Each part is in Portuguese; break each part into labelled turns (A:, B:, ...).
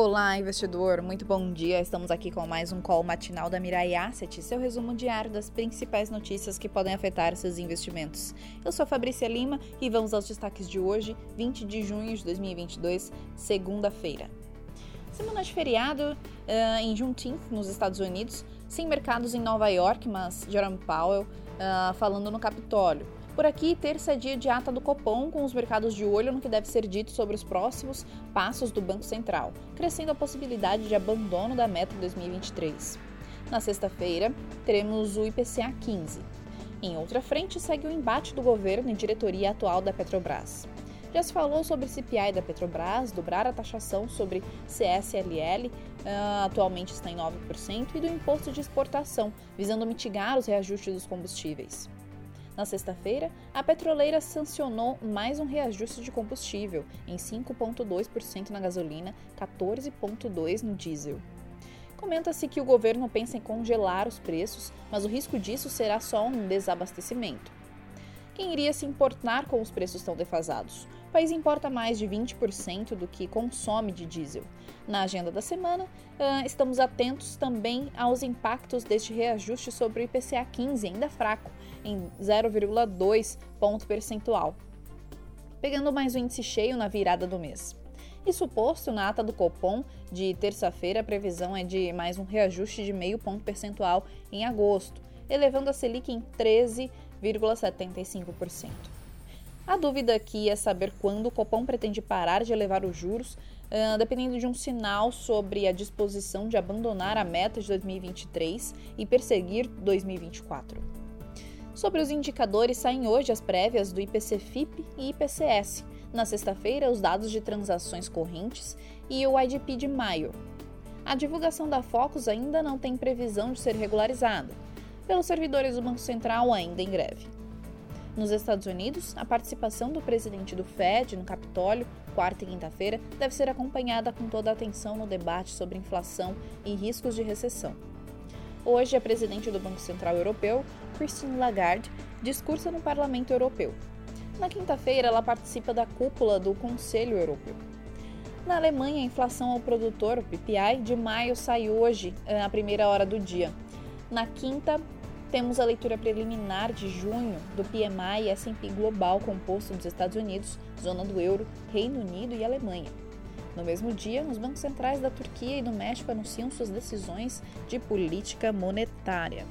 A: Olá, investidor, muito bom dia. Estamos aqui com mais um call matinal da Mirai Asset, seu resumo diário das principais notícias que podem afetar seus investimentos. Eu sou a Fabrícia Lima e vamos aos destaques de hoje, 20 de junho de 2022, segunda-feira. Semana de feriado uh, em Juneteenth, nos Estados Unidos, sem mercados em Nova York, mas Jerome Powell uh, falando no Capitólio. Por aqui, terça é dia de ata do Copom, com os mercados de olho no que deve ser dito sobre os próximos passos do Banco Central, crescendo a possibilidade de abandono da meta 2023. Na sexta-feira, teremos o IPCA 15. Em outra frente, segue o embate do governo e diretoria atual da Petrobras. Já se falou sobre o CPI da Petrobras, dobrar a taxação sobre CSLL, ah, atualmente está em 9%, e do imposto de exportação, visando mitigar os reajustes dos combustíveis. Na sexta-feira, a petroleira sancionou mais um reajuste de combustível, em 5,2% na gasolina, 14,2% no diesel. Comenta-se que o governo pensa em congelar os preços, mas o risco disso será só um desabastecimento. Quem iria se importar com os preços tão defasados? O país importa mais de 20% do que consome de diesel. Na agenda da semana, estamos atentos também aos impactos deste reajuste sobre o IPCA 15, ainda fraco, em 0,2 ponto percentual, pegando mais o índice cheio na virada do mês. E suposto na ata do Copom de terça-feira, a previsão é de mais um reajuste de meio ponto percentual em agosto, elevando a Selic em 13,75%. A dúvida aqui é saber quando o Copom pretende parar de elevar os juros, uh, dependendo de um sinal sobre a disposição de abandonar a meta de 2023 e perseguir 2024. Sobre os indicadores, saem hoje as prévias do IPC-FIP e IPCS. Na sexta-feira, os dados de transações correntes e o IDP de maio. A divulgação da Focus ainda não tem previsão de ser regularizada, pelos servidores do Banco Central ainda em greve. Nos Estados Unidos, a participação do presidente do Fed no Capitólio, quarta e quinta-feira, deve ser acompanhada com toda a atenção no debate sobre inflação e riscos de recessão. Hoje, a presidente do Banco Central Europeu, Christine Lagarde, discursa no Parlamento Europeu. Na quinta-feira, ela participa da cúpula do Conselho Europeu. Na Alemanha, a inflação ao produtor, o PPI, de maio sai hoje, na eh, primeira hora do dia. Na quinta, temos a leitura preliminar de junho do PMI e S&P Global composto dos Estados Unidos, zona do euro, Reino Unido e Alemanha. No mesmo dia, os bancos centrais da Turquia e do México anunciam suas decisões de política monetária.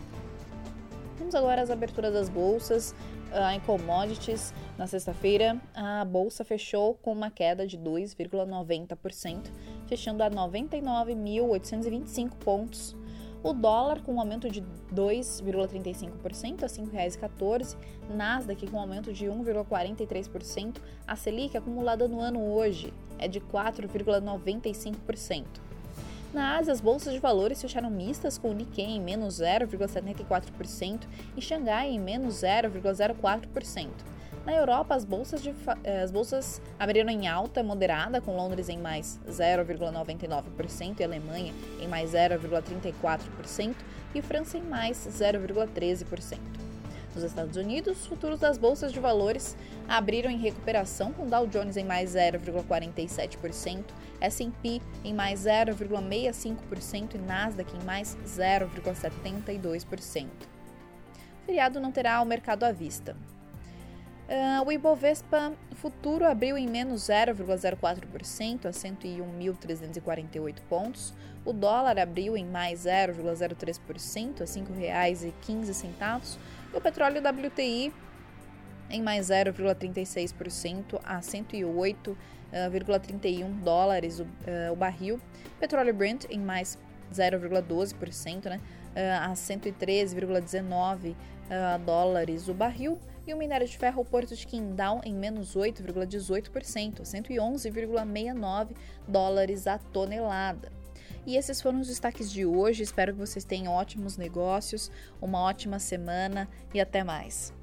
A: Vamos agora às aberturas das bolsas. Uh, em commodities, na sexta-feira, a bolsa fechou com uma queda de 2,90%, fechando a 99.825 pontos o dólar com um aumento de 2,35% a R$ 5,14, Nasdaq com um aumento de 1,43%, a Selic acumulada no ano hoje é de 4,95%. Na Ásia, as bolsas de valores fecharam mistas com o Nikkei em menos 0,74% e Xangai em menos 0,04%. Na Europa, as bolsas, de, eh, as bolsas abriram em alta moderada, com Londres em mais 0,99% e Alemanha em mais 0,34% e França em mais 0,13%. Nos Estados Unidos, os futuros das bolsas de valores abriram em recuperação, com Dow Jones em mais 0,47%, S&P em mais 0,65% e Nasdaq em mais 0,72%. O feriado não terá o mercado à vista. Uh, o Ibovespa futuro abriu em menos 0,04% a 101.348 pontos. O dólar abriu em mais 0,03% a R$ 5,15. E o petróleo WTI em mais 0,36% a 108,31 dólares o, uh, o barril. Petróleo Brent em mais 0,12%, né, uh, a 113,19 dólares o barril e o minério de ferro Porto de Qingdao em menos 8,18%, 111,69 dólares a tonelada. E esses foram os destaques de hoje. Espero que vocês tenham ótimos negócios, uma ótima semana e até mais.